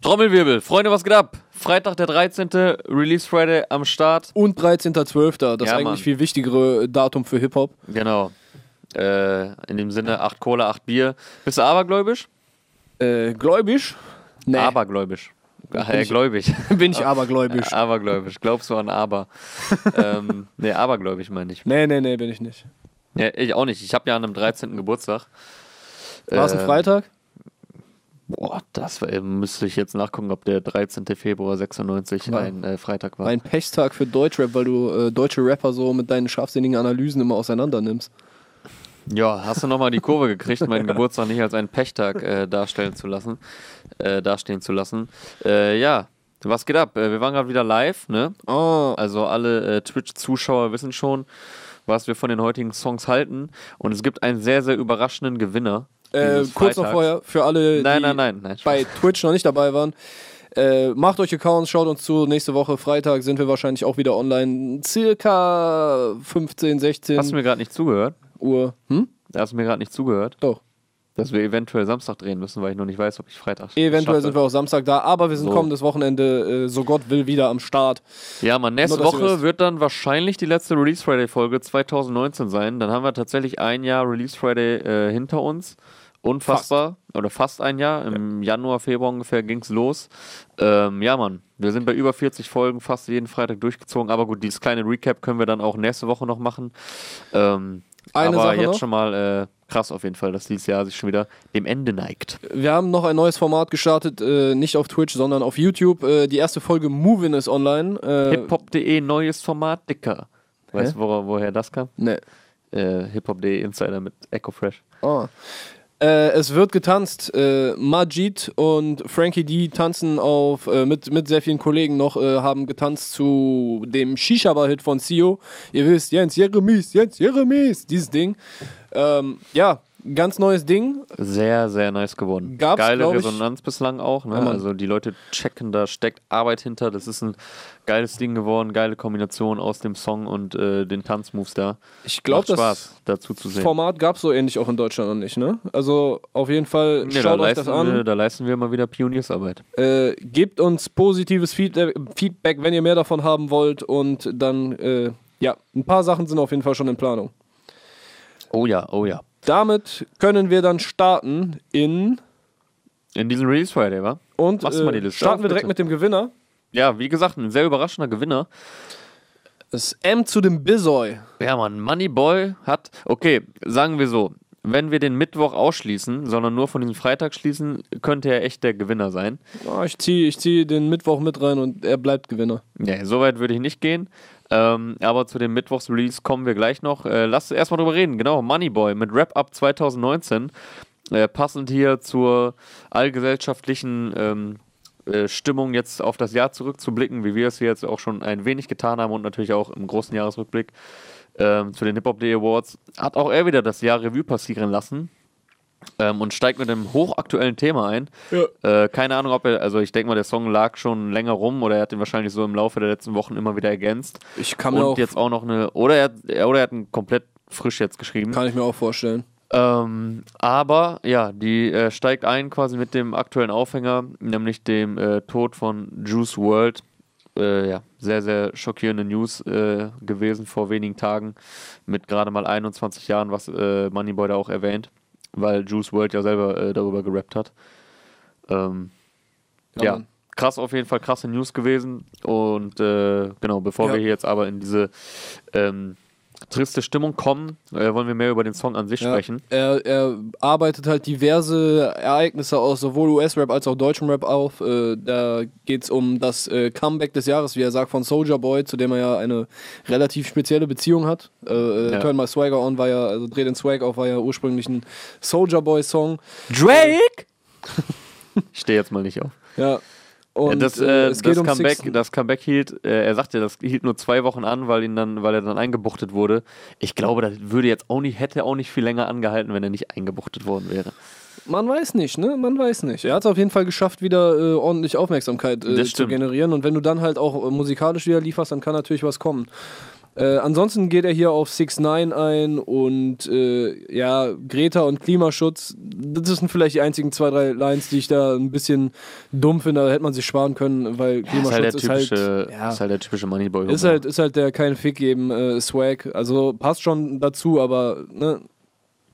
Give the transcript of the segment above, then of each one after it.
Trommelwirbel, Freunde, was geht ab? Freitag der 13. Release Friday am Start. Und 13.12., das Ja, eigentlich Mann. viel wichtigere Datum für Hip-Hop. Genau. Äh, in dem Sinne 8 Cola, 8 Bier. Bist du abergläubisch? Äh, gläubig? Nee, Abergläubisch. Äh, gläubig. bin ich abergläubisch. Abergläubisch. Glaubst du an Aber? ähm, nee, abergläubig meine ich. Nee, nee, nee, bin ich nicht. Ja, ich auch nicht. Ich habe ja an einem 13. Geburtstag. War es ein Äh, Freitag? Boah, das war, müsste ich jetzt nachgucken, ob der 13. Februar 96 War- ein äh, Freitag war. Ein Pechtag für Deutschrap, weil du äh, deutsche Rapper so mit deinen scharfsinnigen Analysen immer auseinander nimmst. Ja, hast du nochmal die Kurve gekriegt, meinen Geburtstag nicht als einen Pechtag äh, darstellen zu lassen, äh, dastehen zu lassen. Äh, ja, was geht ab? Äh, wir waren gerade wieder live, ne? Ah, Also alle Twitch-Zuschauer wissen schon, was wir von den heutigen Songs halten. Und es gibt einen sehr, sehr überraschenden Gewinner. Äh, kurz noch vorher, für alle, Nein, die nein, nein, nein. bei Twitch noch nicht dabei waren. Äh, macht euch Accounts, schaut uns zu. Nächste Woche Freitag sind wir wahrscheinlich auch wieder online. Circa 15, 16 Hast du mir gerade nicht zugehört? Uhr. Hm? Hast du mir gerade nicht zugehört? Doch. Dass wir eventuell Samstag drehen müssen, weil ich noch nicht weiß, ob ich Freitag Eventuell schaffe. sind wir auch Samstag da, aber wir sind So. kommendes Wochenende, äh, so Gott will, wieder am Start. Ja, man, nächste Nur, Woche wird dann wahrscheinlich die letzte Release Friday Folge 2019 sein. Dann haben wir tatsächlich ein Jahr Release Friday äh, hinter uns. Unfassbar. Oder fast ein Jahr. Im Januar, Februar ungefähr ging es los. Ähm, ja, Mann. Wir sind bei über 40 Folgen, fast jeden Freitag durchgezogen. Aber gut, dieses kleine Recap können wir dann auch nächste Woche noch machen. Ähm, Eine aber Sache jetzt noch. schon mal äh, krass auf jeden Fall, dass dieses Jahr sich schon wieder dem Ende neigt. Wir haben noch ein neues Format gestartet, äh, nicht auf Twitch, sondern auf YouTube. Äh, die erste Folge Movin ist online. Äh, Hiphop.de, neues Format, Dicker. Weißt du, wo, woher das kam? ne. Äh, Hiphop.de Insider mit Echo Fresh. Ah. Äh, es wird getanzt. Äh, Majid und Frankie D tanzen auf, äh, mit, mit sehr vielen Kollegen noch, äh, haben getanzt zu dem Shisha-Bar-Hit von Sio. Ihr wisst, Jens Jeremies, Jens Jeremies, dieses Ding. Ähm, ja, ganz neues Ding. Sehr, sehr nice geworden. Gab's, Geile glaub ich- Resonanz bislang auch. Ne? Ja, also die Leute checken, da steckt Arbeit hinter. Das ist ein geiles Ding geworden, geile Kombination aus dem Song und äh, den Tanzmoves da. Ich glaube, das Spaß, dazu zu sehen. Format gab es so ähnlich auch in Deutschland noch nicht, ne? Also auf jeden Fall Nee, da, schaut euch leisten das an. wir, da leisten wir mal wieder Pioniersarbeit. Äh, gebt uns positives Feedback, Feedback, wenn ihr mehr davon haben wollt. Und dann, äh, ja, ein paar Sachen sind auf jeden Fall schon in Planung. Oh ja, oh ja. Damit können wir dann starten in. In diesem Release Friday, wa? Und Machst du mal die äh, Liste starten wir direkt mit dem Gewinner. Ja, wie gesagt, ein sehr überraschender Gewinner. Das M zu dem Bizoy. Ja, Mann, Moneyboy hat. Okay, sagen wir so. Wenn wir den Mittwoch ausschließen, sondern nur von diesem Freitag schließen, könnte er echt der Gewinner sein. Ah, ich ziehe ich zieh den Mittwoch mit rein und er bleibt Gewinner. Ja, so weit würde ich nicht gehen. Ähm, aber zu dem Mittwochs-Release kommen wir gleich noch. Äh, lass erstmal drüber reden. Genau, Moneyboy mit Wrap Up 2019. Äh, passend hier zur allgesellschaftlichen ähm, äh, Stimmung jetzt auf das Jahr zurückzublicken, wie wir es hier jetzt auch schon ein wenig getan haben und natürlich auch im großen Jahresrückblick ähm, zu den Hip Hop Day Awards. Hat auch er wieder das Jahr Revue passieren lassen. Ähm, und steigt mit einem hochaktuellen Thema ein. Ja. Äh, keine Ahnung, ob er, also ich denke mal, der Song lag schon länger rum oder er hat ihn wahrscheinlich so im Laufe der letzten Wochen immer wieder ergänzt. Ich kann und mir auch, jetzt auch noch eine, oder er, hat- er- oder er hat ihn komplett frisch jetzt geschrieben. kann ich mir auch vorstellen. Ähm, aber ja, die äh, steigt ein quasi mit dem aktuellen Aufhänger, nämlich dem äh, Tod von Juice World. Äh, ja, sehr, sehr schockierende News äh, gewesen vor wenigen Tagen mit gerade mal 21 Jahren, was äh, Moneyboy da auch erwähnt, weil Juice World ja selber äh, darüber gerappt hat. Ähm, ja, Mann. krass auf jeden Fall, krasse News gewesen. Und äh, genau, bevor Ja. wir hier jetzt aber in diese ähm, triste Stimmung kommen, äh, wollen wir mehr über den Song an sich Ja, sprechen. er, er arbeitet halt diverse Ereignisse aus sowohl US-Rap als auch deutschem Rap auf. Äh, da geht es um das äh, Comeback des Jahres, wie er sagt, von Soldier Boy, zu dem er ja eine relativ spezielle Beziehung hat. Äh, äh, Ja. Turn My Swagger On war ja, also Dreh den Swag auf, war ja ursprünglich ein Soldier Boy-Song. Drake! ich stehe jetzt mal nicht auf. Ja. Und das, äh, äh, das, um Comeback, das Comeback hielt, äh, er sagte, das hielt nur zwei Wochen an, weil, ihn dann, weil er dann eingebuchtet wurde. Ich glaube, das würde jetzt auch nicht, hätte auch nicht viel länger angehalten, wenn er nicht eingebuchtet worden wäre. Man weiß nicht, ne? Man weiß nicht. Er hat es auf jeden Fall geschafft, wieder äh, ordentlich Aufmerksamkeit äh, zu generieren. Und wenn du dann halt auch äh, musikalisch wieder lieferst, dann kann natürlich was kommen. Äh, ansonsten geht er hier auf 6 9 ein und äh, ja, Greta und Klimaschutz. Das sind vielleicht die einzigen zwei, drei Lines, die ich da ein bisschen dumm finde. Da hätte man sich sparen können, weil Ja, ist, halt Klimaschutz ist halt, typische, ja, ist halt der typische Moneyboy. ist halt, ist halt der kein Fick geben äh, Swag. Also passt schon dazu, aber ne,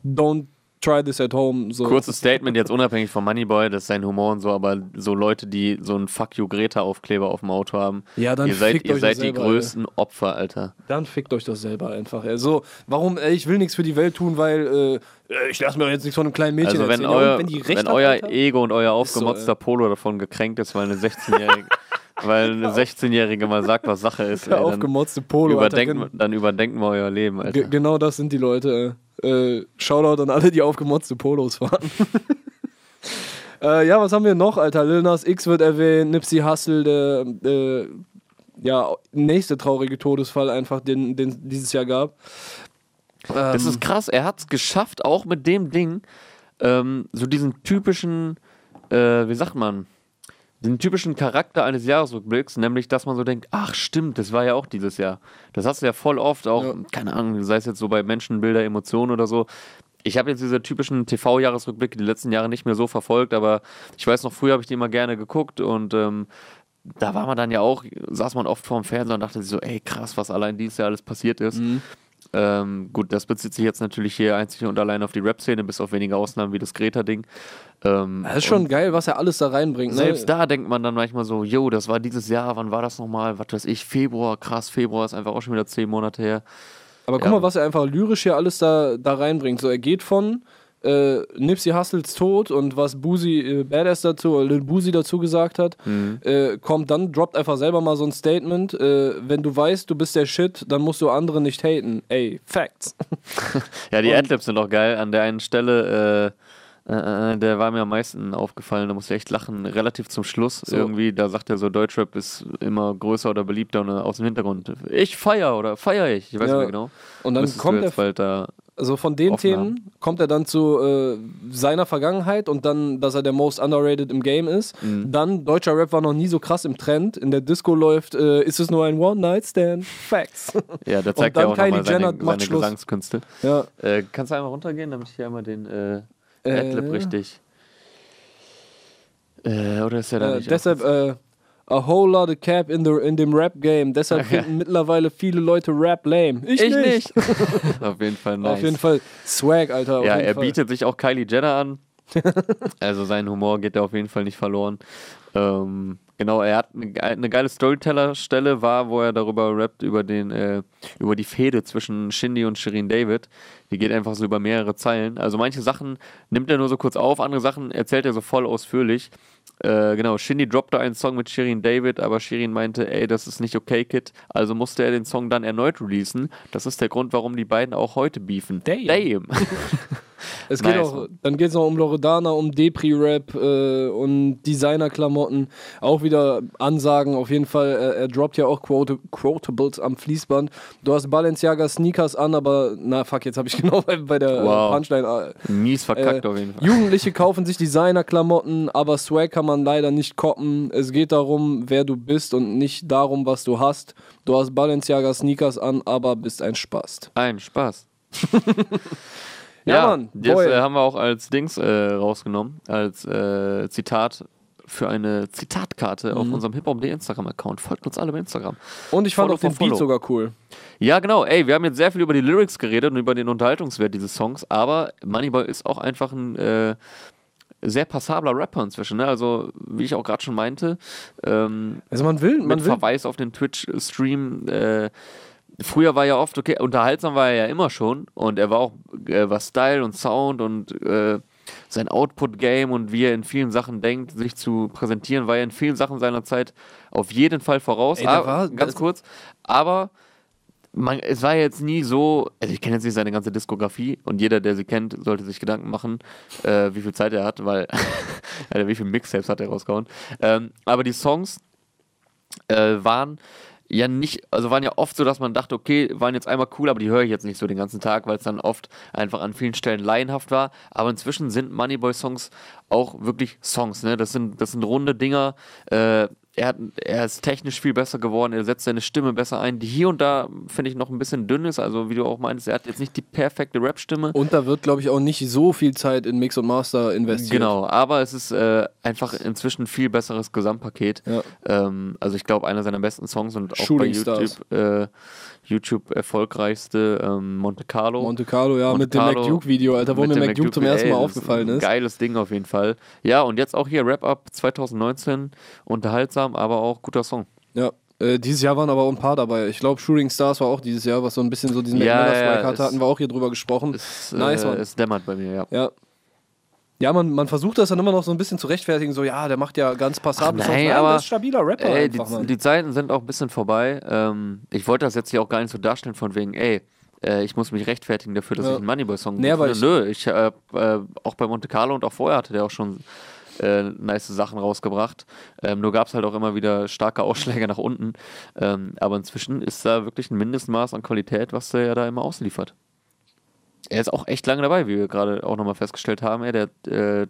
don't try this at home. So. Kurzes Statement jetzt unabhängig vom Moneyboy, das ist sein Humor und so, aber so Leute, die so einen Fuck you Greta Aufkleber auf dem Auto haben, Ja, dann ihr seid, fickt ihr euch seid doch die selber, größten Opfer, Alter. Dann fickt euch das selber einfach. Also, warum, ey, ich will nichts für die Welt tun, weil äh, ich lasse mir jetzt nichts von einem kleinen Mädchen Also wenn erzählen. Euer, wenn, wenn, hat, euer Alter, Ego und euer so, aufgemotzter ey. Polo davon gekränkt ist, weil eine 16-Jährige weil eine 16-Jährige mal sagt, was Sache ist, der ey, aufgemotzte Polo. Überdenken, dann überdenken wir euer Leben, Alter. ge- genau das sind die Leute. Äh, äh, Shoutout an alle, die aufgemotzte Polos fahren. äh, ja, was haben wir noch, Alter? Lil Nas X wird erwähnt, Nipsey Hussle, der äh, ja, nächste traurige Todesfall einfach, den, den dieses Jahr gab. Das Ähm, ist krass, er hat es geschafft, auch mit dem Ding, ähm, so diesen typischen, äh, wie sagt man, den typischen Charakter eines Jahresrückblicks, nämlich, dass man so denkt, ach stimmt, das war ja auch dieses Jahr. Das hast du ja voll oft, auch, Ja. keine Ahnung, sei es jetzt so bei Menschen, Bilder, Emotionen oder so. Ich habe jetzt diese typischen TV-Jahresrückblicke die letzten Jahre nicht mehr so verfolgt, aber ich weiß noch, früher habe ich die immer gerne geguckt und ähm, da war man dann ja auch, saß man oft vorm Fernseher und dachte sich so, ey krass, was allein dieses Jahr alles passiert ist. Mhm. Ähm, gut, das bezieht sich jetzt natürlich hier einzig und allein auf die Rap-Szene, bis auf wenige Ausnahmen wie das Greta-Ding. Ähm, Das ist schon geil, was er alles da reinbringt. Ne? Selbst da denkt man dann manchmal so, yo, das war dieses Jahr, wann war das nochmal? Was weiß ich, Februar, krass, Februar ist einfach auch schon wieder zehn Monate her. Aber guck Ja. mal, was er einfach lyrisch hier alles da, da reinbringt. So, er geht von äh, Nipsey Hussles Tod und was Boozy äh, Badass dazu, oder Lil Boozy dazu gesagt hat, Mhm. äh, kommt dann, droppt einfach selber mal so ein Statement. Äh, wenn du weißt, du bist der Shit, dann musst du andere nicht haten. Ey, Facts. Ja, die Adlibs sind auch geil. An der einen Stelle, äh, äh, äh, der war mir am meisten aufgefallen, da musste ich echt lachen. Relativ zum Schluss So. irgendwie, da sagt er so, Deutschrap ist immer größer oder beliebter und äh, aus dem Hintergrund, ich feier oder feier ich, ich weiß Ja. nicht mehr genau. Und dann Müsstest kommt er bald da Also von den offen Themen kommt er dann zu äh, seiner Vergangenheit und dann, dass er der most underrated im Game ist. Mhm. Dann, deutscher Rap war noch nie so krass im Trend. In der Disco läuft, äh, ist es nur ein One-Night-Stand? Facts. Ja, der zeigt dann auch Kylie seine, Jenner seine. Gesangskünste. ja. Äh, kannst du einmal runtergehen, damit ich hier einmal den äh, Äh, Adlib richtig. Äh, oder ist er da Äh, nicht? deshalb, äh, a whole lot of cap in, the, in dem Rap-Game. Deshalb Okay. finden mittlerweile viele Leute Rap lame. Ich, ich nicht. nicht. Auf jeden Fall nice. Auf jeden Fall Swag, Alter. Ja, er Fall. bietet sich auch Kylie Jenner an. also sein Humor geht da auf jeden Fall nicht verloren. Ähm, genau, er hat eine, ge- eine geile Storyteller-Stelle war, wo er darüber rappt, über den, äh, über die Fehde zwischen Shindy und Shirin David. Die geht einfach so über mehrere Zeilen. Also manche Sachen nimmt er nur so kurz auf, andere Sachen erzählt er so voll ausführlich. Äh, genau, Shindy droppte einen Song mit Shirin David, aber Shirin meinte, ey, das ist nicht okay, Kid. Also musste er den Song dann erneut releasen. Das ist der Grund, warum die beiden auch heute beefen. Damn. Damn. Es geht Nice, auch, dann geht es noch um Loredana, um Depri-Rap äh, und Designer-Klamotten. Auch wieder Ansagen, auf jeden Fall. Er, er droppt ja auch Quote, Quotables am Fließband. Du hast Balenciaga Sneakers an, aber na fuck, jetzt habe ich genau bei, bei der Wow. äh, Punchline. äh, Mies verkackt äh, auf jeden Fall. Jugendliche kaufen sich Designer-Klamotten, aber Swag kann man leider nicht koppen. Es geht darum, wer du bist und nicht darum, was du hast. Du hast Balenciaga Sneakers an, aber bist ein Spast. Ein Spaß. Ja, Mann, Das äh, haben wir auch als Dings äh, rausgenommen, als äh, Zitat für eine Zitatkarte Mhm. auf unserem Hip-Hop.de Instagram-Account. Folgt uns alle bei Instagram. Und ich fand Follow auch den follow. Beat sogar cool. Ja, genau. Ey, wir haben jetzt sehr viel über die Lyrics geredet und über den Unterhaltungswert dieses Songs, aber Moneyboy ist auch einfach ein äh, sehr passabler Rapper inzwischen. Ne? Also, wie ich auch gerade schon meinte, ähm, Also man will, man mit will Verweis auf den Twitch-Stream. Äh, früher war ja oft, okay, unterhaltsam war er ja immer schon und er war auch, äh, was Style und Sound und äh, sein Output-Game und wie er in vielen Sachen denkt, sich zu präsentieren, war er in vielen Sachen seiner Zeit auf jeden Fall voraus. Ey, Ah, war- ganz das- kurz, aber man, es war jetzt nie so, also ich kenne jetzt nicht seine ganze Diskografie und jeder, der sie kennt, sollte sich Gedanken machen, äh, wie viel Zeit er hat, weil, Alter, wie viele Mixtapes hat er rausgehauen. Ähm, aber die Songs äh, waren ja nicht, also waren ja oft so, dass man dachte, okay, waren jetzt einmal cool, aber die höre ich jetzt nicht so den ganzen Tag, weil es dann oft einfach an vielen Stellen laienhaft war. Aber inzwischen sind Moneyboy-Songs auch wirklich Songs, ne? Das sind, das sind runde Dinger. Äh, er, hat, er ist technisch viel besser geworden, er setzt seine Stimme besser ein, die hier und da, finde ich, noch ein bisschen dünn ist. Also, wie du auch meinst, er hat jetzt nicht die perfekte Rap-Stimme. Und da wird, glaube ich, auch nicht so viel Zeit in Mix und Master investiert. Genau, aber es ist äh, einfach inzwischen ein viel besseres Gesamtpaket. Ja. Ähm, also ich glaube, einer seiner besten Songs und auch Shooting bei. YouTube, äh, YouTube erfolgreichste ähm, Monte Carlo. Monte Carlo, ja, Monte mit dem Carlo, Mac Duke-Video, Alter, wo mir dem Mac Duke zum ersten ey, Mal ist aufgefallen ist. Geiles Ding auf jeden Fall. Ja, und jetzt auch hier Wrap-Up 2019. Unterhaltsam, aber auch guter Song. Ja. Äh, dieses Jahr waren aber auch ein paar dabei. Ich glaube, Shooting Stars war auch dieses Jahr, was so ein bisschen so diesen Ja, ja, hatte, hatten wir auch hier drüber gesprochen. Es, Nice, äh, es dämmert bei mir, ja. Ja. Ja, man, man versucht das dann immer noch so ein bisschen zu rechtfertigen, so, ja, der macht ja ganz Songs. nein, aber- das ist stabiler Rapper Ey, die, einfach, Mann. die Zeiten sind auch ein bisschen vorbei. Ähm, ich wollte das jetzt hier auch gar nicht so darstellen, von wegen, ey, äh, ich muss mich rechtfertigen dafür, dass Ja. ich einen Moneyboy-Song Nee. Nö, ich, äh, äh, auch bei Monte Carlo und auch vorher hatte der auch schon äh, nice Sachen rausgebracht. Ähm, nur gab es halt auch immer wieder starke Ausschläge nach unten. Ähm, aber inzwischen ist da wirklich ein Mindestmaß an Qualität, was der ja da immer ausliefert. Er ist auch echt lange dabei, wie wir gerade auch nochmal festgestellt haben. Er, der äh,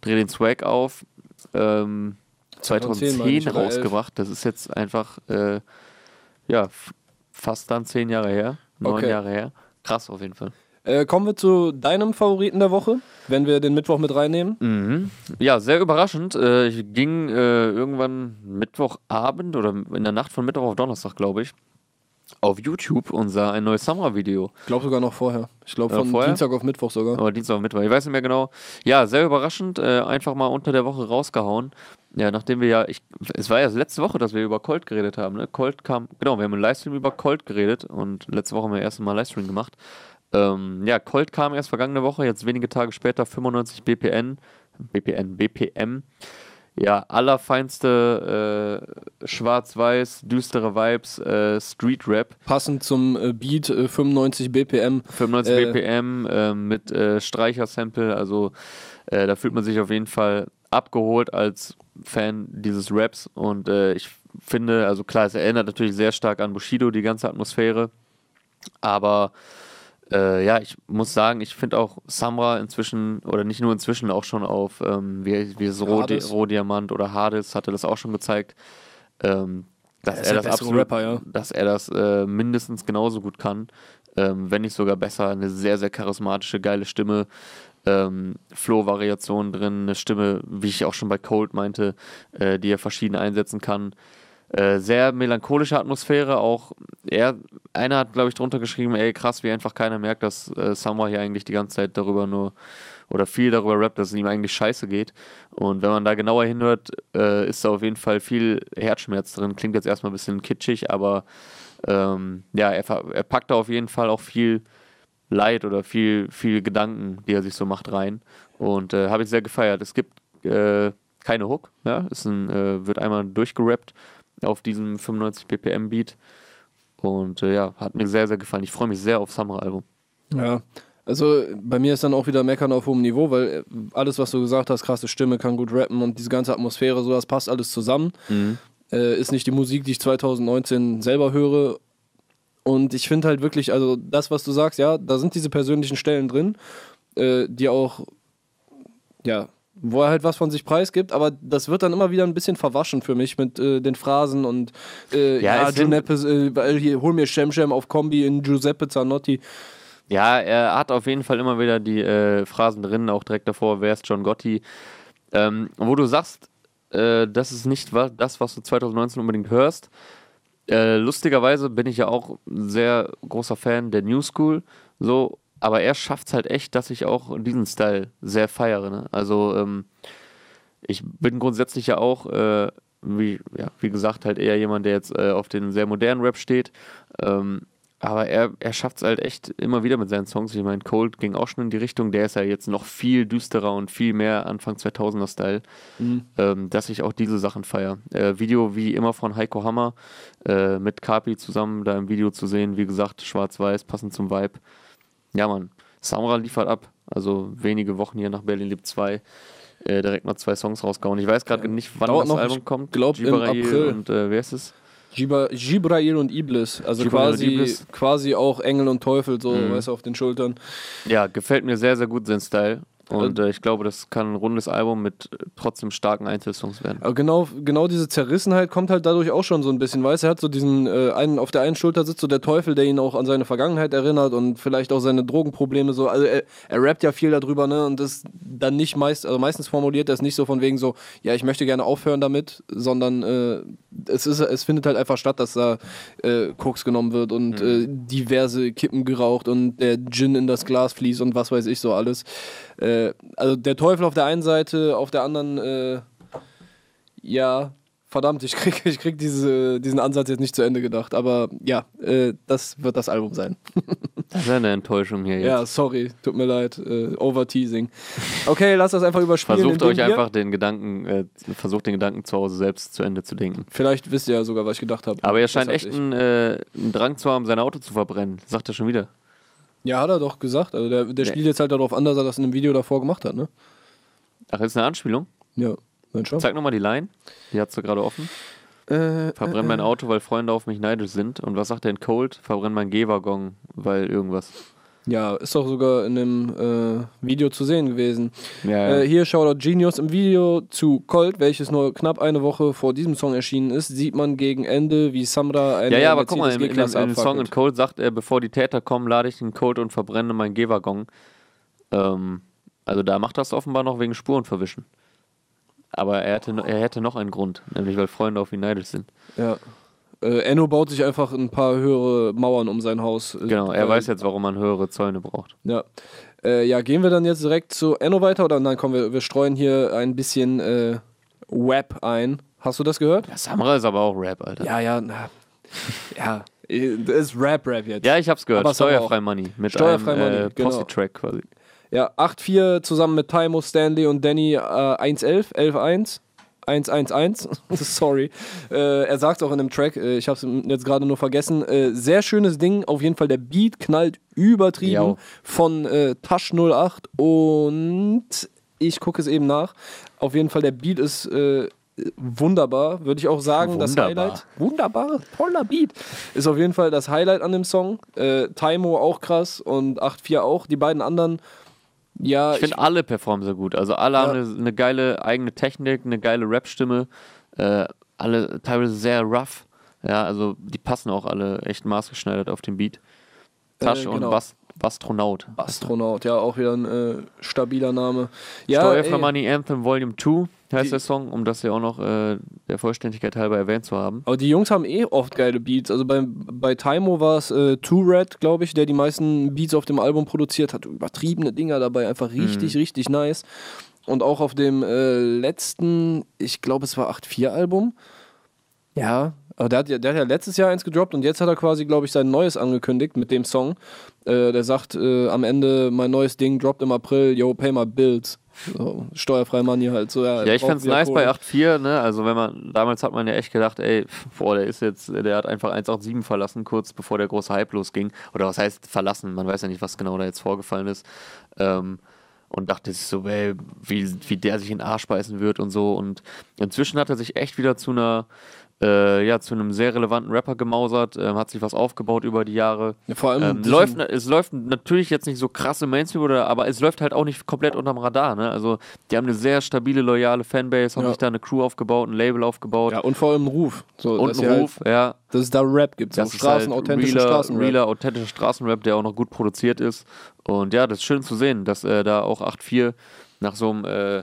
dreht den Swag auf. Ähm, 2010 2010 meine ich, oder rausgebracht. Das ist jetzt einfach, äh, ja, fast dann zehn Jahre her, neun Okay. Jahre her. Krass auf jeden Fall. Äh, kommen wir zu deinem Favoriten der Woche, wenn wir den Mittwoch mit reinnehmen. Mhm. Ja, sehr überraschend. Äh, ich ging äh, irgendwann Mittwochabend oder in der Nacht von Mittwoch auf Donnerstag, glaube ich, auf YouTube und sah ein neues Summer-Video. Ich glaube sogar noch vorher. Ich glaube Äh, von vorher? Dienstag auf Mittwoch sogar. Aber Dienstag auf Mittwoch, ich weiß nicht mehr genau. Ja, sehr überraschend, äh, einfach mal unter der Woche rausgehauen. Ja, nachdem wir ja, ich, es war ja letzte Woche, dass wir über Colt geredet haben. Ne? Colt kam, genau, wir haben im Livestream über Colt geredet und letzte Woche haben wir erst mal Livestream gemacht. Ähm, ja, Colt kam erst vergangene Woche, jetzt wenige Tage später 95 BPN, BPN, BPM. Ja, allerfeinste äh, schwarz-weiß, düstere Vibes, äh, Street-Rap. Passend zum äh, Beat äh, 95 BPM. 95 Äh, BPM mit äh, Streicher-Sample, also äh, da fühlt man sich auf jeden Fall abgeholt als Fan dieses Raps und äh, ich finde, also klar, es erinnert natürlich sehr stark an Bushido, die ganze Atmosphäre, aber äh, ja, ich muss sagen, ich finde auch Samra inzwischen, oder nicht nur inzwischen, auch schon auf, ähm, wie, wie es Rohdi. Rohdiamant oder Hades hatte das auch schon gezeigt, ähm, dass Er das absolut, Rapper, ja. dass er das äh, mindestens genauso gut kann, ähm, wenn nicht sogar besser. Eine sehr, sehr charismatische, geile Stimme, ähm, Flow-Variationen drin, eine Stimme, wie ich auch schon bei Cold meinte, äh, die er verschieden einsetzen kann. Äh, sehr melancholische Atmosphäre, auch er, einer hat, glaube ich, drunter geschrieben, ey, krass, wie einfach keiner merkt, dass äh, Summer hier eigentlich die ganze Zeit darüber nur oder viel darüber rappt, dass es ihm eigentlich scheiße geht. Und wenn man da genauer hinhört, äh, ist da auf jeden Fall viel Herzschmerz drin. Klingt jetzt erstmal ein bisschen kitschig, aber ähm, ja, er, er packt da auf jeden Fall auch viel Leid oder viel, viel Gedanken, die er sich so macht, rein. Und äh, habe ich sehr gefeiert. Es gibt äh, keine Hook, ja, ein, äh, wird einmal durchgerappt auf diesem 95 BPM Beat. Und äh, ja, hat mir sehr, sehr gefallen. Ich freue mich sehr auf Summer-Album. Ja. Also bei mir ist dann auch wieder Meckern auf hohem Niveau, weil äh, alles, was du gesagt hast, krasse Stimme, kann gut rappen und diese ganze Atmosphäre, so das passt alles zusammen. Äh, ist nicht die Musik, die ich 2019 selber höre. Und ich finde halt wirklich, also das, was du sagst, ja, da sind diese persönlichen Stellen drin, äh, die auch, ja, wo er halt was von sich preisgibt, aber das wird dann immer wieder ein bisschen verwaschen für mich mit äh, den Phrasen und äh, Ja, ja, Giuseppe, äh, hier, hol mir Shemshem auf Kombi in Giuseppe Zanotti. Ja, er hat auf jeden Fall immer wieder die äh, Phrasen drin, auch direkt davor, wer ist John Gotti. Ähm, wo du sagst, äh, das ist nicht das, was du 2019 unbedingt hörst. Äh, lustigerweise bin ich ja auch ein sehr großer Fan der New School, so, aber er schafft es halt echt, dass ich auch diesen Style sehr feiere. Ne? Also ähm, ich bin grundsätzlich ja auch, äh, wie, ja, wie gesagt, halt eher jemand, der jetzt äh, auf den sehr modernen Rap steht. Ähm, aber er, er schafft es halt echt immer wieder mit seinen Songs. Ich meine, Cold ging auch schon in die Richtung. Der ist ja jetzt noch viel düsterer und viel mehr Anfang 2000er-Style, ähm, dass ich auch diese Sachen feiere. Äh, Video wie immer von Heiko Hammer äh, mit Kapi zusammen da im Video zu sehen. Wie gesagt, schwarz-weiß, passend zum Vibe. Ja, Mann. Samra liefert ab. Also wenige Wochen hier nach Berlin Lieb 2. Äh, direkt mal zwei Songs rausgehauen. Ich weiß gerade nicht, wann das noch, Album kommt. glaub, im Jibrail April. Und äh, wer ist es? Gibra Gibrail und Iblis, also Gibrail quasi, Iblis. quasi auch Engel und Teufel, so, Mhm. weißt du, auf den Schultern. Ja, gefällt mir sehr, sehr gut sein Style. Und äh, ich glaube, das kann ein rundes Album mit äh, trotzdem starken Einzelsongs werden. Aber genau, genau diese Zerrissenheit kommt halt dadurch auch schon so ein bisschen, weißt du, er hat so diesen, äh, einen, auf der einen Schulter sitzt so der Teufel, der ihn auch an seine Vergangenheit erinnert und vielleicht auch seine Drogenprobleme so, also er, er rappt ja viel darüber, ne, und das dann nicht meist, also meistens formuliert er es nicht so von wegen so, ja, ich möchte gerne aufhören damit, sondern äh, es ist, es findet halt einfach statt, dass da äh, Koks genommen wird und äh, diverse Kippen geraucht und der Gin in das Glas fließt und was weiß ich so alles. Äh, also der Teufel auf der einen Seite, auf der anderen, äh, ja, verdammt, ich krieg, ich krieg diese, diesen Ansatz jetzt nicht zu Ende gedacht, aber ja, äh, das wird das Album sein. Das ist eine Enttäuschung hier jetzt. ja, sorry, tut mir leid, äh, overteasing. Okay, lass das einfach überspielen. Versucht euch einfach den Gedanken, äh, versucht den Gedanken zu Hause selbst zu Ende zu denken. Vielleicht wisst ihr ja sogar, was ich gedacht habe. Aber er scheint echt einen, äh, einen Drang zu haben, sein Auto zu verbrennen. Sagt er schon wieder. Ja, hat er doch gesagt. Also der, der Nee. spielt jetzt halt darauf an, dass er das in einem Video davor gemacht hat, ne? Ach, ist eine Anspielung? Ja. Zeig nochmal die Line. Die hast du gerade offen. Äh, Verbrenn mein Auto, weil Freunde auf mich neidisch sind. Und was sagt in Cold? Verbrenn mein Gehwaggon, weil irgendwas. Ja, ist doch sogar in dem äh, Video zu sehen gewesen. Ja, Äh, hier Shoutout Genius im Video zu Colt, welches nur knapp eine Woche vor diesem Song erschienen ist, sieht man gegen Ende, wie Samra eine ja, ja, aber guck mal, in, in, in dem Song in. Cold sagt er, bevor die Täter kommen, lade ich den Cold und verbrenne mein Gehwaggon. Ähm, also da macht das offenbar noch wegen Spuren verwischen. Aber er hätte, er hätte noch einen Grund, nämlich weil Freunde auf ihn neidisch sind. Ja. Äh, Enno baut sich einfach ein paar höhere Mauern um sein Haus. Äh, Genau, er äh, weiß jetzt, warum man höhere Zäune braucht. Ja. Äh, ja, gehen wir dann jetzt direkt zu Enno weiter oder nein, komm, wir, wir streuen hier ein bisschen äh, Web ein. Hast du das gehört? Ja, Samra ist aber auch Rap, Alter. Ja, ja, na. Ja, äh, das ist Rap-Rap jetzt. Ja, ich hab's gehört. Aber Steuerfrei Money. Mit Steuerfrei einem Money, äh, genau. Posse-Track quasi. Ja, 8-4 zusammen mit Taimo, Stanley und Danny äh, 1-11, 11-1. 1-1-1, sorry. Äh, er sagt auch in dem Track, äh, ich habe es jetzt gerade nur vergessen, äh, sehr schönes Ding, auf jeden Fall der Beat knallt übertrieben Jau. von äh, Tasch 08 und ich gucke es eben nach. Auf jeden Fall der Beat ist äh, wunderbar, würde ich auch sagen. Das Wunderbar. Highlight. Wunderbar, toller Beat. Ist auf jeden Fall das Highlight an dem Song. Äh, Taimo auch krass und 8-4 auch. Die beiden anderen, ja, Ich finde, alle performen sehr gut. Also alle Ja. haben eine, eine geile eigene Technik, eine geile Rap-Stimme. Äh, alle teilweise sehr rough. Ja, also die passen auch alle echt maßgeschneidert auf den Beat. Tasch Äh, und genau. Bas Bastronaut. Astronaut, ja, auch wieder ein äh, stabiler Name. Ja, Money Anthem Volume 2 heißt der Song, um das ja auch noch äh, der Vollständigkeit halber erwähnt zu haben. aber die Jungs haben eh oft geile Beats. Also bei, bei Taimo war es äh, Two Red, glaube ich, der die meisten Beats auf dem Album produziert hat. Übertriebene Dinger dabei, einfach richtig, Mhm. richtig nice. Und auch auf dem äh, letzten, ich glaube, es war 8-4-Album. Ja, aber der hat, ja, der hat ja letztes Jahr eins gedroppt und jetzt hat er quasi, glaube ich, sein neues angekündigt mit dem Song. Äh, der sagt äh, am Ende, mein neues Ding droppt im April, yo, pay my bills. So, steuerfrei Money halt. So, Ja, ich braucht find's wieder nice Kohle. bei 8.4, ne? Also wenn man, damals hat man ja echt gedacht, ey, boah, der ist jetzt, der hat einfach 187 verlassen, kurz bevor der große Hype losging. Oder was heißt verlassen? Man weiß ja nicht, was genau da jetzt vorgefallen ist. Ähm, und dachte sich so, ey, wie, wie der sich in den Arsch beißen wird und so. Und inzwischen hat er sich echt wieder zu einer, äh, ja, zu einem sehr relevanten Rapper gemausert, ähm, hat sich was aufgebaut über die Jahre. Ja, vor allem Ähm, läuft, es läuft natürlich jetzt nicht so krass im Mainstream, oder, aber es läuft halt auch nicht komplett unterm Radar. Ne? Also die haben eine sehr stabile, loyale Fanbase, haben Ja. sich da eine Crew aufgebaut, ein Label aufgebaut Ja, und vor allem einen Ruf. So, und einen Ruf. Halt, ja, dass es da Rap gibt. So Straßen, halt authentische realer, Straßenrap. realer, authentischer Straßenrap, der auch noch gut produziert ist. Und ja, das ist schön zu sehen, dass äh, da auch 8-4 nach so einem äh,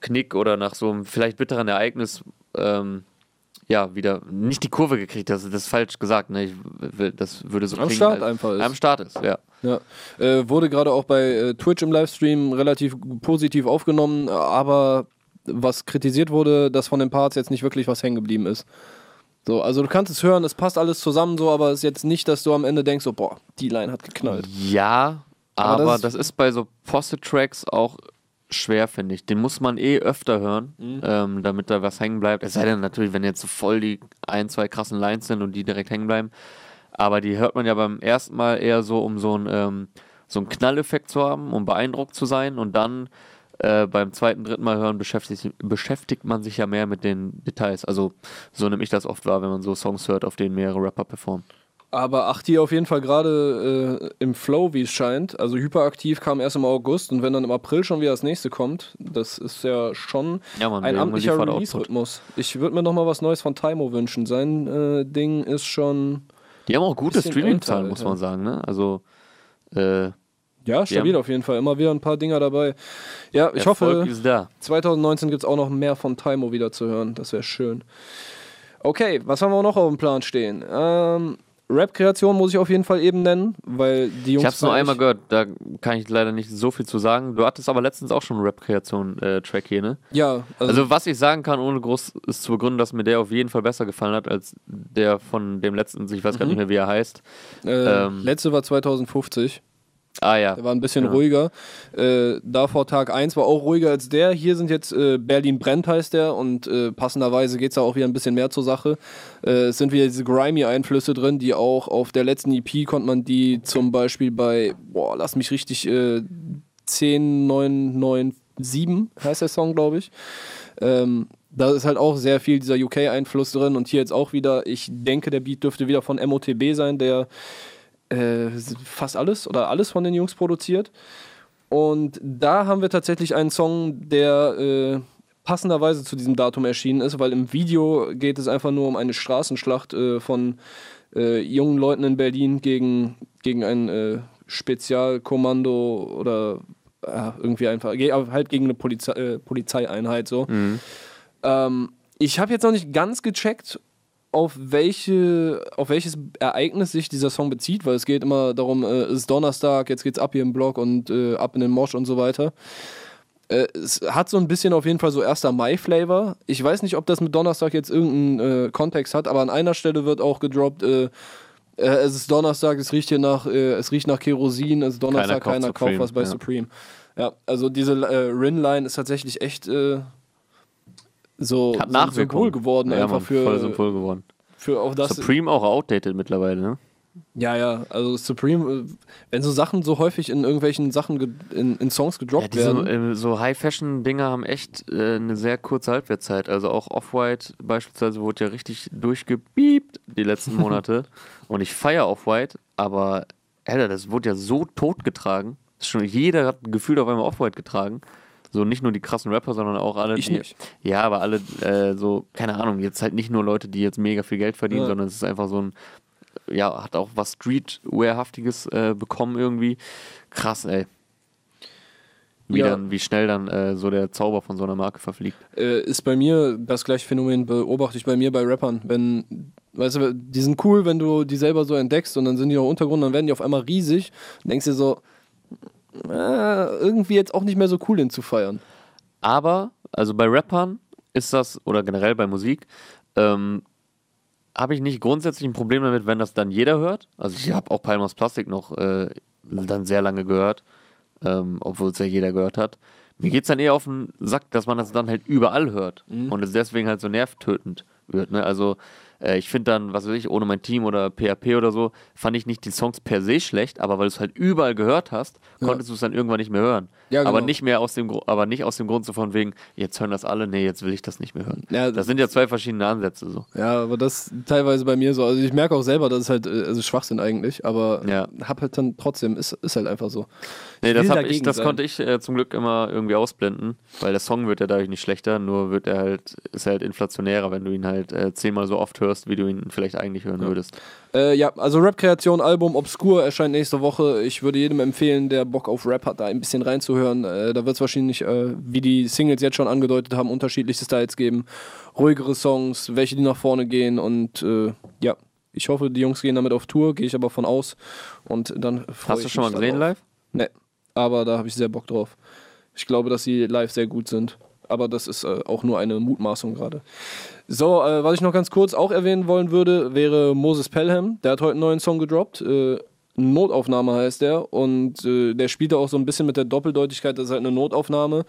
Knick oder nach so einem vielleicht bitteren Ereignis ähm, ja, wieder nicht die Kurve gekriegt, das, das ist falsch gesagt, ne? Ich das würde so Am klingen, Start einfach ist. Am Start ist, ja. Ja. Äh, wurde gerade auch bei äh, Twitch im Livestream relativ positiv aufgenommen, aber was kritisiert wurde, dass von den Parts jetzt nicht wirklich was hängen geblieben ist. So, also du kannst es hören, es passt alles zusammen so, aber es ist jetzt nicht, dass du am Ende denkst, so, boah, die Line hat geknallt. Ja, Aber aber, das- das, ist bei so Posse-Tracks auch schwer, finde ich. Den muss man eh öfter hören, Mhm. ähm, damit da was hängen bleibt. Es sei denn natürlich, wenn jetzt so voll die ein, zwei krassen Lines sind und die direkt hängen bleiben. Aber die hört man ja beim ersten Mal eher so, um so einen, ähm, so einen Knalleffekt zu haben, um beeindruckt zu sein. Und dann äh, beim zweiten, dritten Mal hören beschäftigt, beschäftigt man sich ja mehr mit den Details. Also so nehme ich das oft wahr, wenn man so Songs hört, auf denen mehrere Rapper performen. Aber Achti auf jeden Fall gerade äh, im Flow, wie es scheint. Also hyperaktiv kam erst im August und wenn dann im April schon wieder das nächste kommt, das ist ja schon Ja, Mann, ein amtlicher. Release-Rhythmus. Ich würde mir nochmal was Neues von Taimo wünschen. Sein äh, Ding ist schon, Die haben auch gute Streaming-Zahlen, muss man sagen. Ne? Also, äh, ja, stabil auf jeden Fall. Immer wieder ein paar Dinger dabei. Ja, ich Erfolg hoffe, ist da. 2019 gibt es auch noch mehr von Taimo wieder zu hören. Das wäre schön. Okay, was haben wir noch auf dem Plan stehen? Ähm, Rap-Kreation muss ich auf jeden Fall eben nennen, weil die Jungs. Ich habe es nur einmal gehört, da kann ich leider nicht so viel zu sagen. Du hattest aber letztens auch schon einen Rap-Kreation-Track hier, ne? Ja, also, Also, was ich sagen kann, ohne groß ist zu begründen, dass mir der auf jeden Fall besser gefallen hat als der von dem letzten, ich weiß gar Mhm. nicht mehr, wie er heißt. äh, ähm, letzte war 2050. Ah ja. Der war ein bisschen Ja. ruhiger. Äh, davor Tag 1 war auch ruhiger als der. Hier sind jetzt äh, Berlin brennt heißt der und äh, passenderweise geht es da auch wieder ein bisschen mehr zur Sache. Äh, es sind wieder diese grimy-Einflüsse drin, die auch auf der letzten EP konnte man die zum Beispiel bei, boah, lass mich richtig, äh, 10997 heißt der Song, glaube ich. Ähm, da ist halt auch sehr viel dieser UK-Einfluss drin und hier jetzt auch wieder, ich denke, der Beat dürfte wieder von MOTB sein, der äh, fast alles oder alles von den Jungs produziert. Und da haben wir tatsächlich einen Song, der äh, passenderweise zu diesem Datum erschienen ist, weil im Video geht es einfach nur um eine Straßenschlacht äh, von äh, jungen Leuten in Berlin gegen, gegen ein äh, Spezialkommando oder äh, irgendwie einfach, halt gegen eine Polizei, Polizeieinheit so. Mhm. Ähm, ich habe jetzt noch nicht ganz gecheckt, auf, welche, auf welches Ereignis sich dieser Song bezieht, weil es geht immer darum, äh, es ist Donnerstag, jetzt geht's ab hier im Blog und äh, ab in den Mosch und so weiter. Äh, es hat so ein bisschen auf jeden Fall so 1. Mai-Flavor. Ich weiß nicht, ob das mit Donnerstag jetzt irgendeinen äh, Kontext hat, aber an einer Stelle wird auch gedroppt, es ist Donnerstag, es riecht hier nach, es riecht nach Kerosin, es ist Donnerstag, Keiner keiner, kauft kauft Supreme, was bei ja. Supreme. Ja, also diese Rin-Line ist tatsächlich echt so, Hat so ein. Symbol geworden, ja, einfach Mann, für, voll Symbol geworden. für auch das. Supreme auch outdated mittlerweile, ne? Ja, ja, also Supreme, äh, wenn so Sachen so häufig in irgendwelchen Sachen in, in Songs Ja, gedroppt diese werden. äh, so High-Fashion-Dinger haben echt äh, eine sehr kurze Halbwertszeit. Also auch Off-White beispielsweise wurde ja richtig durchgebiebt die letzten Monate. Und ich feiere Off-White, aber Alter, das wurde ja so totgetragen. Schon jeder hat gefühlt auf einmal Off-White getragen. So nicht nur die krassen Rapper, sondern auch alle, Ich die. nicht. Ja, aber alle äh, so, keine Ahnung, jetzt halt nicht nur Leute, die jetzt mega viel Geld verdienen, Ja. sondern es ist einfach so ein, ja, hat auch was Streetwear-haftiges äh, bekommen irgendwie. Krass, ey. Wie, Ja. dann, wie schnell dann äh, so der Zauber von so einer Marke verfliegt. äh, ist bei mir das gleiche Phänomen, beobachte ich bei mir bei Rappern. Wenn, weißt du, die sind cool, wenn du die selber so entdeckst und dann sind die auch Untergrund, dann werden die auf einmal riesig und denkst dir so, äh, irgendwie jetzt auch nicht mehr so cool, den zu feiern. Aber, also bei Rappern ist das, oder generell bei Musik, ähm, habe ich nicht grundsätzlich ein Problem damit, wenn das dann jeder hört. Also ich habe auch Palmas Plastik noch äh, dann sehr lange gehört, ähm, obwohl es ja jeder gehört hat. Mir geht es dann eher auf den Sack, dass man das dann halt überall hört und es deswegen halt so nervtötend wird. Ne? Also äh, ich finde dann, was weiß ich, ohne mein Team oder PHP oder so, fand ich nicht die Songs per se schlecht, aber weil du es halt überall gehört hast, Ja. konntest du es dann irgendwann nicht mehr hören. Ja, Aber genau. nicht mehr aus dem Gru- aber nicht aus dem Grund so von wegen, jetzt hören das alle, nee, jetzt will ich das nicht mehr hören. Ja, Das sind ja zwei verschiedene Ansätze so. Ja, aber das teilweise bei mir so. Also ich merke auch selber, dass es halt, äh, also Schwachsinn eigentlich, aber Ja. hab halt dann trotzdem, ist, ist halt einfach so. Nee, das, ich, das konnte ich äh, zum Glück immer irgendwie ausblenden, weil der Song wird ja dadurch nicht schlechter, nur wird er halt, ist er halt inflationärer, wenn du ihn halt äh, zehnmal so oft hörst, wie du ihn vielleicht eigentlich hören würdest. Äh, ja, also Rap-Kreation, Album Obscur erscheint nächste Woche. Ich würde jedem empfehlen, der Bock auf Rap hat, da ein bisschen reinzuhören. Äh, da wird es wahrscheinlich, äh, wie die Singles jetzt schon angedeutet haben, unterschiedliche Styles geben. Ruhigere Songs, welche die nach vorne gehen und äh, ja. Ich hoffe, die Jungs gehen damit auf Tour, gehe ich aber von aus. Und dann Hast du schon mal gesehen live? Nee, aber da habe ich sehr Bock drauf. Ich glaube, dass sie live sehr gut sind. Aber das ist äh, auch nur eine Mutmaßung gerade. So, äh, was ich noch ganz kurz auch erwähnen wollen würde, wäre Moses Pelham. Der hat heute einen neuen Song gedroppt. Äh, Notaufnahme heißt der. Und äh, der spielt auch so ein bisschen mit der Doppeldeutigkeit, dass es halt eine Notaufnahme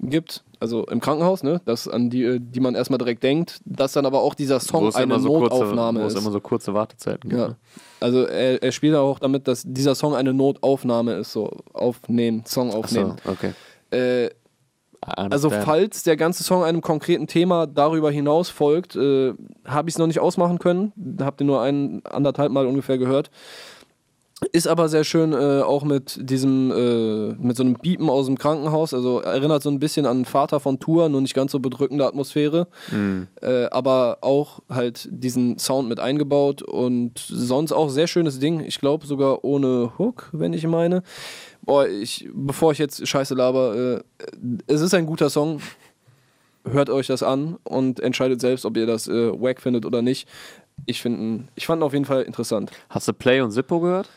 gibt. Also im Krankenhaus, ne? Das, an die, äh, die man erstmal direkt denkt. Dass dann aber auch dieser Song eine so kurze, Notaufnahme wo es ist. immer so kurze Wartezeiten gibt. Ja. ne? Also er, er spielt auch damit, dass dieser Song eine Notaufnahme ist. So aufnehmen, Song aufnehmen. okay. Äh, Also falls der ganze Song einem konkreten Thema darüber hinaus folgt, äh, habe ich es noch nicht ausmachen können. Habt ihr nur ein, anderthalb Mal ungefähr gehört. Ist aber sehr schön äh, auch mit diesem, äh, mit so einem Biepen aus dem Krankenhaus. Also erinnert so ein bisschen an Vater von Tour, nur nicht ganz so bedrückende Atmosphäre. Mhm. Äh, aber auch halt diesen Sound mit eingebaut und sonst auch sehr schönes Ding. Ich glaube sogar ohne Hook, wenn ich meine. Boah, ich, bevor ich jetzt Scheiße laber, äh, es ist ein guter Song. Hört euch das an und entscheidet selbst, ob ihr das äh, wack findet oder nicht. Ich, find, ich fand ihn auf jeden Fall interessant. Hast du Play und Zippo gehört?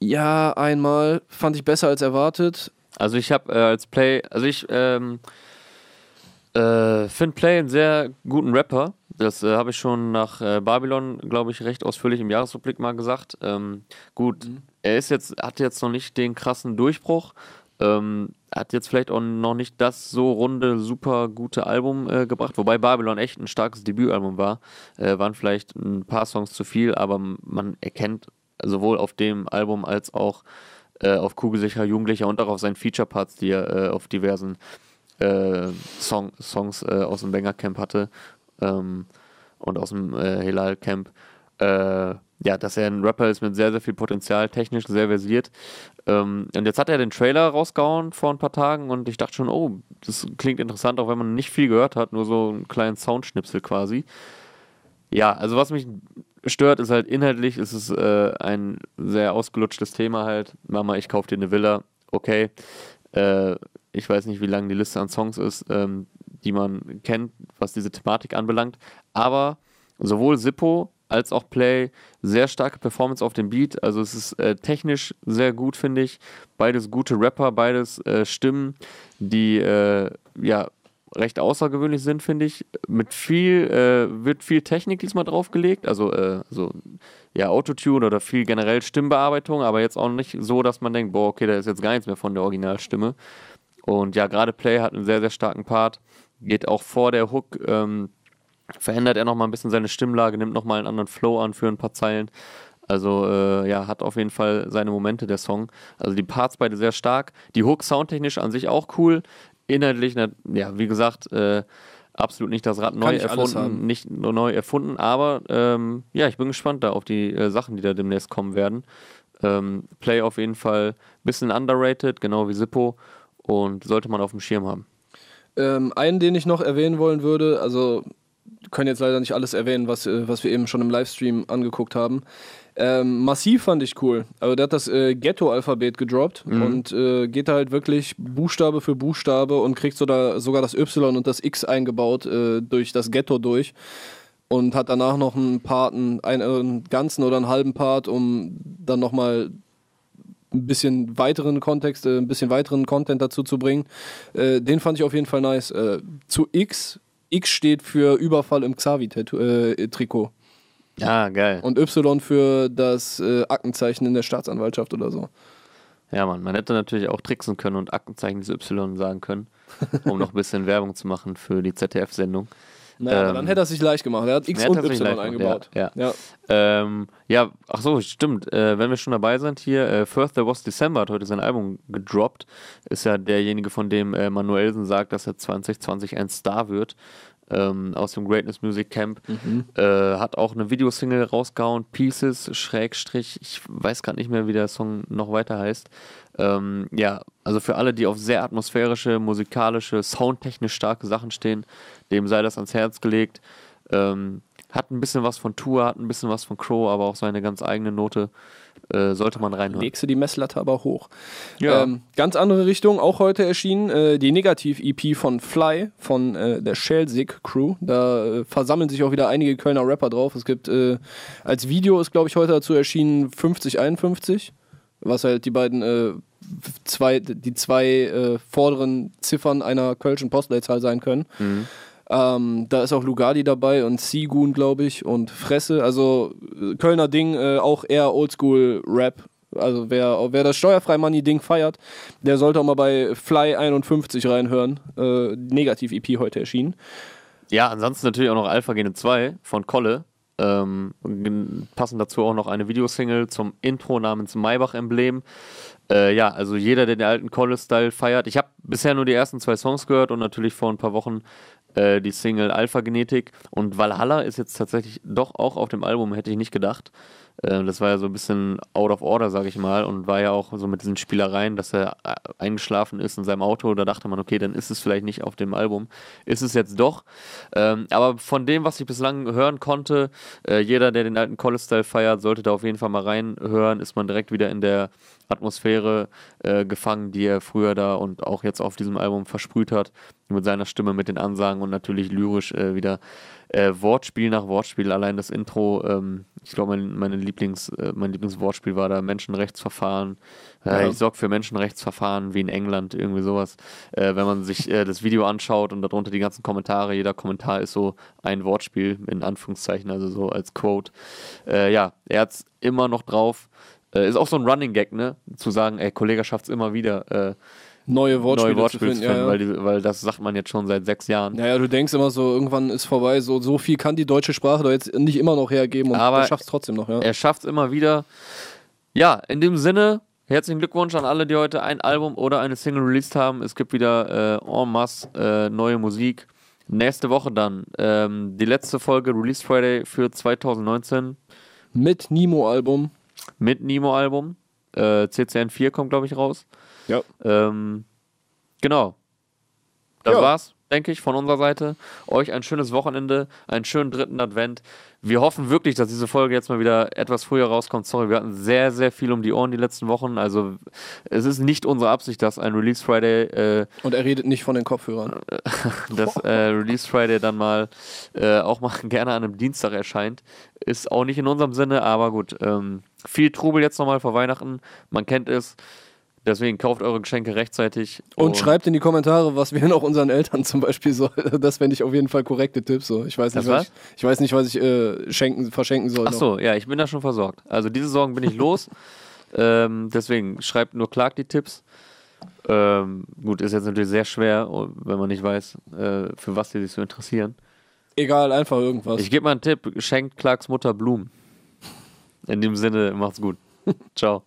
Ja, einmal fand ich besser als erwartet. Also ich habe äh, als Play, also ich ähm, äh, finde Play einen sehr guten Rapper. Das äh, habe ich schon nach äh, Babylon, glaube ich, recht ausführlich im Jahresrückblick mal gesagt. Ähm, gut, mhm. Er ist jetzt, hat jetzt noch nicht den krassen Durchbruch. Ähm, hat jetzt vielleicht auch noch nicht das so runde, super gute Album äh, gebracht, wobei Babylon echt ein starkes Debütalbum war. Äh, waren vielleicht ein paar Songs zu viel, aber man erkennt sowohl auf dem Album als auch äh, auf Kugelsicher Jugendlicher und auch auf seinen Feature-Parts, die er äh, auf diversen äh, Song, Songs äh, aus dem Banger Camp hatte ähm, und aus dem Hilal Camp. Ja, dass er ein Rapper ist mit sehr, sehr viel Potenzial, technisch sehr versiert. Ähm, und jetzt hat er den Trailer rausgehauen vor ein paar Tagen und ich dachte schon, oh, das klingt interessant, auch wenn man nicht viel gehört hat, nur so einen kleinen Soundschnipsel quasi. Ja, also was mich stört, ist halt inhaltlich, ist es äh, ein sehr ausgelutschtes Thema halt. Mama, ich kauf dir eine Villa, okay. Äh, ich weiß nicht, wie lang die Liste an Songs ist, ähm, die man kennt, was diese Thematik anbelangt. Aber sowohl Sippo als auch Play, sehr starke Performance auf dem Beat. Also es ist äh, technisch sehr gut, finde ich. Beides gute Rapper, beides äh, Stimmen, die äh, ja recht außergewöhnlich sind, finde ich. Mit viel, äh, wird viel Technik diesmal draufgelegt, also äh, so, ja, Autotune oder viel generell Stimmbearbeitung, aber jetzt auch nicht so, dass man denkt, boah, okay, da ist jetzt gar nichts mehr von der Originalstimme. Und ja, gerade Play hat einen sehr, sehr starken Part, geht auch vor der Hook, ähm, verändert er nochmal ein bisschen seine Stimmlage, nimmt nochmal einen anderen Flow an für ein paar Zeilen. Also äh, ja, hat auf jeden Fall seine Momente der Song. Also die Parts beide sehr stark. Die Hook soundtechnisch an sich auch cool inhaltlich, ja, wie gesagt, äh, absolut nicht das Rad neu erfunden, nicht nur neu erfunden, aber ähm, ja, ich bin gespannt da auf die äh, Sachen, die da demnächst kommen werden. Ähm, Play auf jeden Fall ein bisschen underrated, genau wie Sippo und sollte man auf dem Schirm haben. Ähm, einen, den ich noch erwähnen wollen würde, also können jetzt leider nicht alles erwähnen, was, äh, was wir eben schon im Livestream angeguckt haben. Ähm, massiv fand ich cool. Also der hat das äh, Ghetto-Alphabet gedroppt mhm. und äh, geht halt wirklich Buchstabe für Buchstabe und kriegt so da, sogar das Y und das X eingebaut äh, durch das Ghetto durch. Und hat danach noch einen Part, einen, einen ganzen oder einen halben Part, um dann nochmal ein bisschen weiteren Kontext, äh, ein bisschen weiteren Content dazu zu bringen. Äh, den fand ich auf jeden Fall nice. Zu X, X steht für Überfall im Xavi-Trikot. Ja, geil. Und Y für das äh, Aktenzeichen in der Staatsanwaltschaft oder so. Ja, Mann, man hätte natürlich auch tricksen können und Aktenzeichen des Y sagen können, um noch ein bisschen Werbung zu machen für die ZDF-Sendung. Naja, ähm, dann hätte er sich leicht gemacht. Er hat X und Y eingebaut. Ja, ja. Ja. Ähm, ja, ach so, stimmt. Äh, wenn wir schon dabei sind hier, äh, First There Was December hat heute sein Album gedroppt. Ist ja derjenige, von dem äh, Manuelsen sagt, dass er 2020 ein Star wird ähm, aus dem Greatness Music Camp. Mhm. Äh, hat auch eine Videosingle rausgehauen, Pieces, Schrägstrich, ich weiß gerade nicht mehr, wie der Song noch weiter heißt. Ähm, ja, also für alle, die auf sehr atmosphärische, musikalische, soundtechnisch starke Sachen stehen, dem sei das ans Herz gelegt. Ähm, hat ein bisschen was von Tour, hat ein bisschen was von Crow, aber auch seine ganz eigene Note. Äh, sollte man reinhören. Legst du die Messlatte aber hoch. Ja. Ähm, ganz andere Richtung, auch heute erschienen äh, die Negativ-EP von Fly, von äh, der Shellsick Crew. Da äh, versammeln sich auch wieder einige Kölner Rapper drauf. Es gibt äh, als Video ist, glaube ich, heute dazu erschienen 5051, was halt die beiden zwei, die zwei vorderen Ziffern einer kölschen Postleitzahl sein können. Mhm. Ähm, da ist auch Lugardi dabei und Sigun, glaube ich, und Fresse. Also äh, Kölner Ding, äh, auch eher Oldschool-Rap. Also wer, wer das steuerfrei Money-Ding feiert, der sollte auch mal bei Fly 51 reinhören. Äh, Negativ-EP heute erschienen. Ja, ansonsten natürlich auch noch Alpha Gene 2 von Kolle. Ähm, passend dazu auch noch eine Videosingle zum Intro namens Maybach-Emblem. Äh, ja, also jeder, der den alten College-Style feiert. Ich habe bisher nur die ersten zwei Songs gehört und natürlich vor ein paar Wochen äh, die Single Alpha Genetik. Und Valhalla ist jetzt tatsächlich doch auch auf dem Album, hätte ich nicht gedacht. Äh, das war ja so ein bisschen out of order, sage ich mal, und war ja auch so mit diesen Spielereien, dass er äh, eingeschlafen ist in seinem Auto. Da dachte man, okay, dann ist es vielleicht nicht auf dem Album. Ist es jetzt doch. Ähm, aber von dem, was ich bislang hören konnte, äh, jeder, der den alten College-Style feiert, sollte da auf jeden Fall mal reinhören. Ist man direkt wieder in der Atmosphäre gefangen, die er früher da und auch jetzt auf diesem Album versprüht hat. Mit seiner Stimme, mit den Ansagen und natürlich lyrisch wieder Wortspiel nach Wortspiel. Allein das Intro, ähm, ich glaube, mein, meine Lieblings, äh, mein Lieblingswortspiel war da Menschenrechtsverfahren. Äh, ja. Ich sorge für Menschenrechtsverfahren wie in England, irgendwie sowas. Äh, wenn man sich das Video anschaut und darunter die ganzen Kommentare, jeder Kommentar ist so ein Wortspiel, in Anführungszeichen, also so als Quote. ja, er hat es immer noch drauf. ist auch so ein Running Gag, ne? Zu sagen, ey, Kollege schafft es immer wieder neue Wortspiele, neue Wortspiele zu finden, ja, ja. Weil, die, weil, das sagt man jetzt schon seit sechs Jahren. Ja, ja, du denkst immer so, irgendwann ist vorbei, so, so viel kann die deutsche Sprache doch jetzt nicht immer noch hergeben und Aber er schafft es trotzdem noch, ja. Er schafft es immer wieder. Ja, in dem Sinne, herzlichen Glückwunsch an alle, die heute ein Album oder eine Single released haben. Es gibt wieder äh, en masse äh, neue Musik. Nächste Woche dann ähm, die letzte Folge Release Friday für 2019. Mit Nemo-Album. Mit Nemo-Album. Äh, CCN 4 kommt, glaube ich, raus. Ja. Ähm, genau. Das ja. war's, denke ich, von unserer Seite. Euch ein schönes Wochenende, einen schönen dritten Advent. Wir hoffen wirklich, dass diese Folge jetzt mal wieder etwas früher rauskommt. Sorry, wir hatten sehr, sehr viel um die Ohren die letzten Wochen. Also es ist nicht unsere Absicht, dass ein Release Friday äh, und er redet nicht von den Kopfhörern, dass äh, Release Friday dann mal äh, auch mal gerne an einem Dienstag erscheint, ist auch nicht in unserem Sinne. Aber gut, ähm, viel Trubel jetzt nochmal vor Weihnachten. Man kennt es. Deswegen kauft eure Geschenke rechtzeitig. Und, und, schreibt in die Kommentare, was wir noch unseren Eltern zum Beispiel soll. Das fände ich auf jeden Fall korrekte Tipps. So. Ich, weiß nicht, was ich, ich weiß nicht, was ich äh, schenken, verschenken soll. Achso, ja, ich bin da schon versorgt. Also diese Sorgen bin ich los. ähm, deswegen schreibt nur Clark die Tipps. Ähm, gut, ist jetzt natürlich sehr schwer, wenn man nicht weiß, äh, für was die sich so interessieren. Egal, einfach irgendwas. Ich gebe mal einen Tipp: schenkt Clarks Mutter Blumen. In dem Sinne, macht's gut. Ciao.